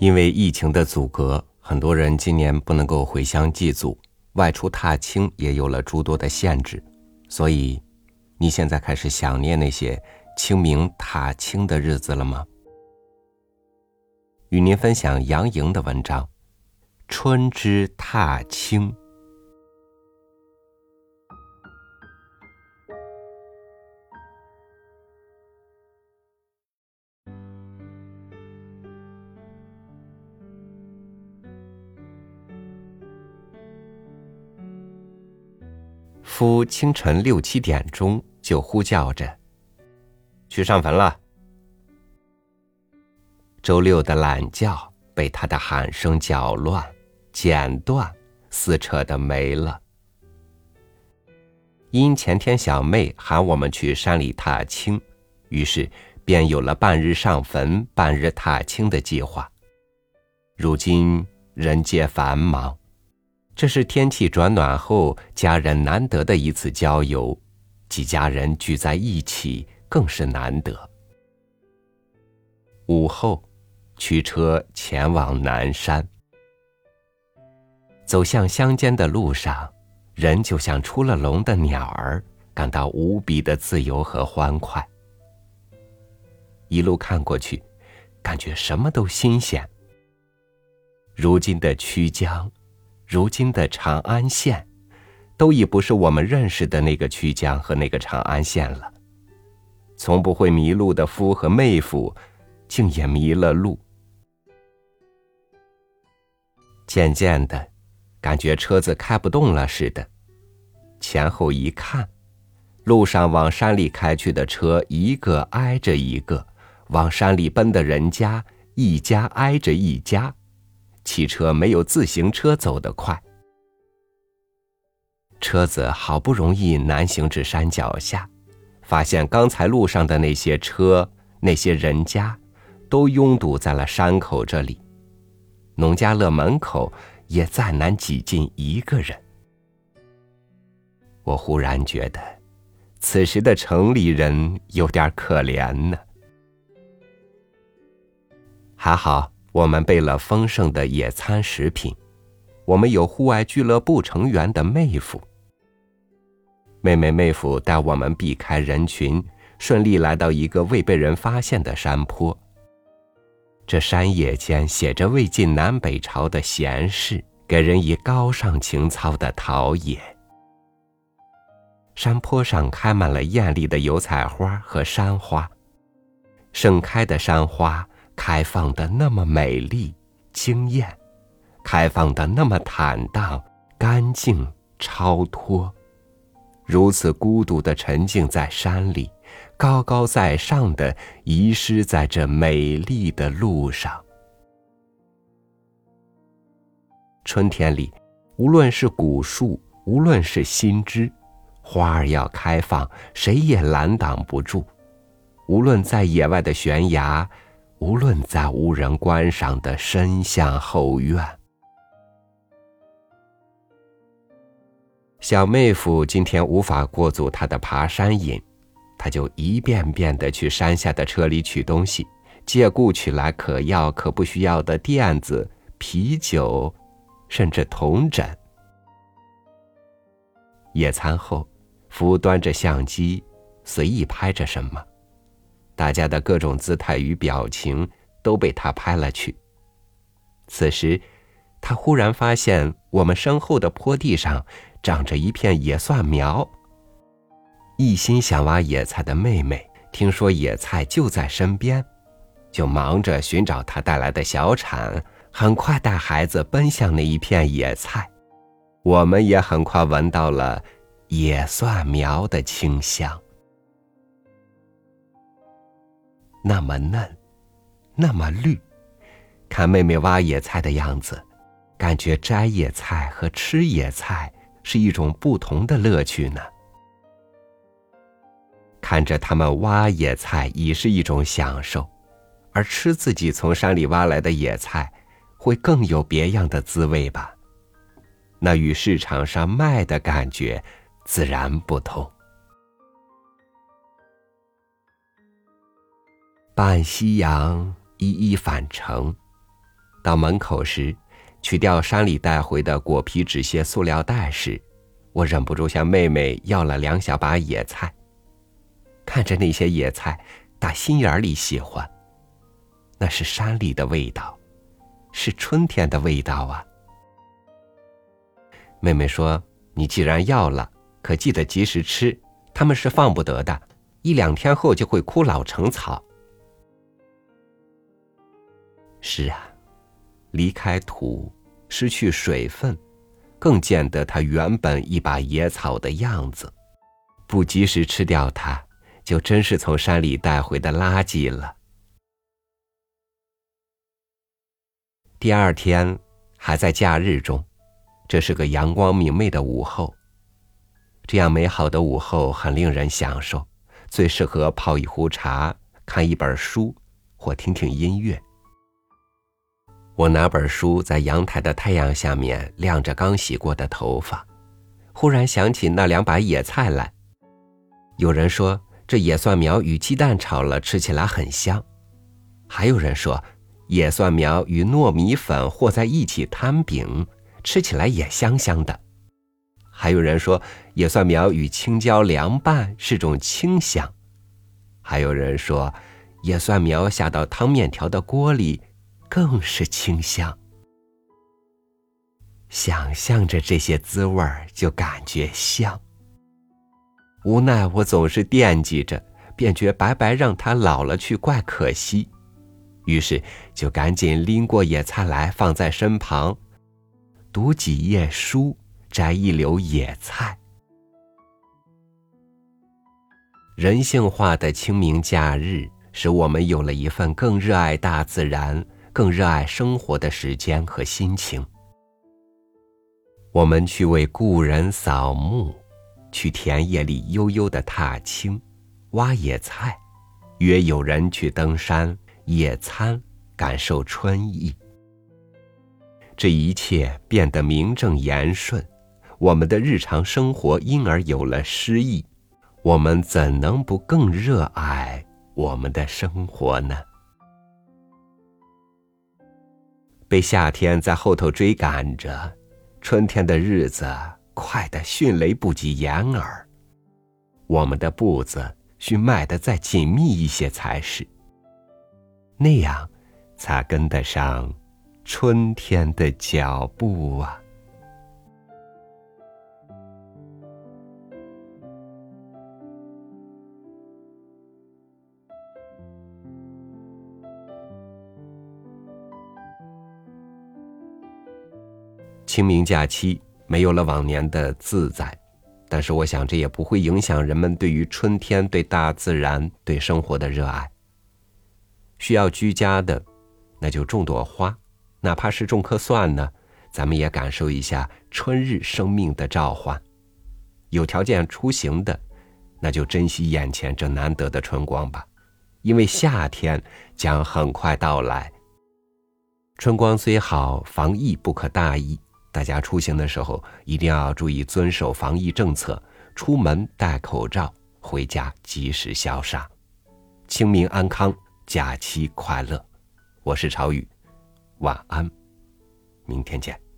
因为疫情的阻隔，很多人今年不能够回乡祭祖，外出踏青也有了诸多的限制。所以，你现在开始想念那些清明踏青的日子了吗？与您分享杨莹的文章《春之踏青》。夫清晨六七点钟就呼叫着，去上坟了。周六的懒觉被他的喊声搅乱、剪断、撕扯的没了。因前天小妹喊我们去山里踏青，于是便有了半日上坟、半日踏青的计划。如今人皆繁忙。这是天气转暖后，家人难得的一次郊游，几家人聚在一起更是难得。午后，驱车前往南山，走向乡间的路上，人就像出了笼的鸟儿，感到无比的自由和欢快。一路看过去，感觉什么都新鲜。如今的曲江。如今的长安县，都已不是我们认识的那个曲江和那个长安县了。从不会迷路的夫和妹夫，竟也迷了路。渐渐的，感觉车子开不动了似的。前后一看，路上往山里开去的车一个挨着一个，往山里奔的人家一家挨着一家。汽车没有自行车走得快。车子好不容易南行至山脚下，发现刚才路上的那些车、那些人家，都拥堵在了山口这里。农家乐门口也再难挤进一个人。我忽然觉得，此时的城里人有点可怜呢。还好。我们备了丰盛的野餐食品，我们有户外俱乐部成员的妹夫。妹妹妹夫带我们避开人群，顺利来到一个未被人发现的山坡。这山野间写着魏晋南北朝的闲事，给人以高尚情操的陶冶。山坡上开满了艳丽的油菜花和山花，盛开的山花。开放的那么美丽、惊艳，开放的那么坦荡、干净、超脱，如此孤独的沉静在山里，高高在上的遗失在这美丽的路上。春天里，无论是古树，无论是新枝，花儿要开放，谁也拦挡不住。无论在野外的悬崖。无论在无人观赏的深巷后院，小妹夫今天无法过足他的爬山瘾，他就一遍遍的去山下的车里取东西，借故取来可要可不需要的垫子、啤酒，甚至铜枕。野餐后，夫端着相机，随意拍着什么。大家的各种姿态与表情都被他拍了去。此时，他忽然发现我们身后的坡地上长着一片野蒜苗。一心想挖野菜的妹妹听说野菜就在身边，就忙着寻找他带来的小铲，很快带孩子奔向那一片野菜。我们也很快闻到了野蒜苗的清香。那么嫩，那么绿，看妹妹挖野菜的样子，感觉摘野菜和吃野菜是一种不同的乐趣呢。看着他们挖野菜已是一种享受，而吃自己从山里挖来的野菜，会更有别样的滋味吧？那与市场上卖的感觉自然不同。伴夕阳一一返程，到门口时，取掉山里带回的果皮纸屑塑料袋时，我忍不住向妹妹要了两小把野菜。看着那些野菜，打心眼里喜欢。那是山里的味道，是春天的味道啊！妹妹说：“你既然要了，可记得及时吃，它们是放不得的，一两天后就会枯老成草。”是啊。离开土，失去水分，更见得它原本一把野草的样子。不及时吃掉它，就真是从山里带回的垃圾了。第二天还在假日中，这是个阳光明媚的午后。这样美好的午后很令人享受，最适合泡一壶茶、看一本书或听听音乐。我拿本书在阳台的太阳下面晾着刚洗过的头发，忽然想起那两把野菜来。有人说这野蒜苗与鸡蛋炒了吃起来很香，还有人说野蒜苗与糯米粉和在一起摊饼，吃起来也香香的。还有人说野蒜苗与青椒凉拌是种清香，还有人说野蒜苗下到汤面条的锅里。更是清香。想象着这些滋味儿，就感觉香。无奈我总是惦记着，便觉白白让它老了去，怪可惜。于是就赶紧拎过野菜来，放在身旁，读几页书，摘一绺野菜。人性化的清明假日，使我们有了一份更热爱大自然。更热爱生活的时间和心情，我们去为故人扫墓，去田野里悠悠的踏青、挖野菜，约友人去登山野餐，感受春意。这一切变得名正言顺，我们的日常生活因而有了诗意。我们怎能不更热爱我们的生活呢？被夏天在后头追赶着，春天的日子快得迅雷不及掩耳。我们的步子需迈得再紧密一些才是，那样才跟得上春天的脚步啊。清明假期没有了往年的自在，但是我想这也不会影响人们对于春天、对大自然、对生活的热爱。需要居家的，那就种朵花，哪怕是种棵蒜呢，咱们也感受一下春日生命的召唤。有条件出行的，那就珍惜眼前这难得的春光吧，因为夏天将很快到来。春光虽好，防疫不可大意。大家出行的时候一定要注意遵守防疫政策，出门戴口罩，回家及时消杀。清明安康，假期快乐！我是朝雨，晚安，明天见。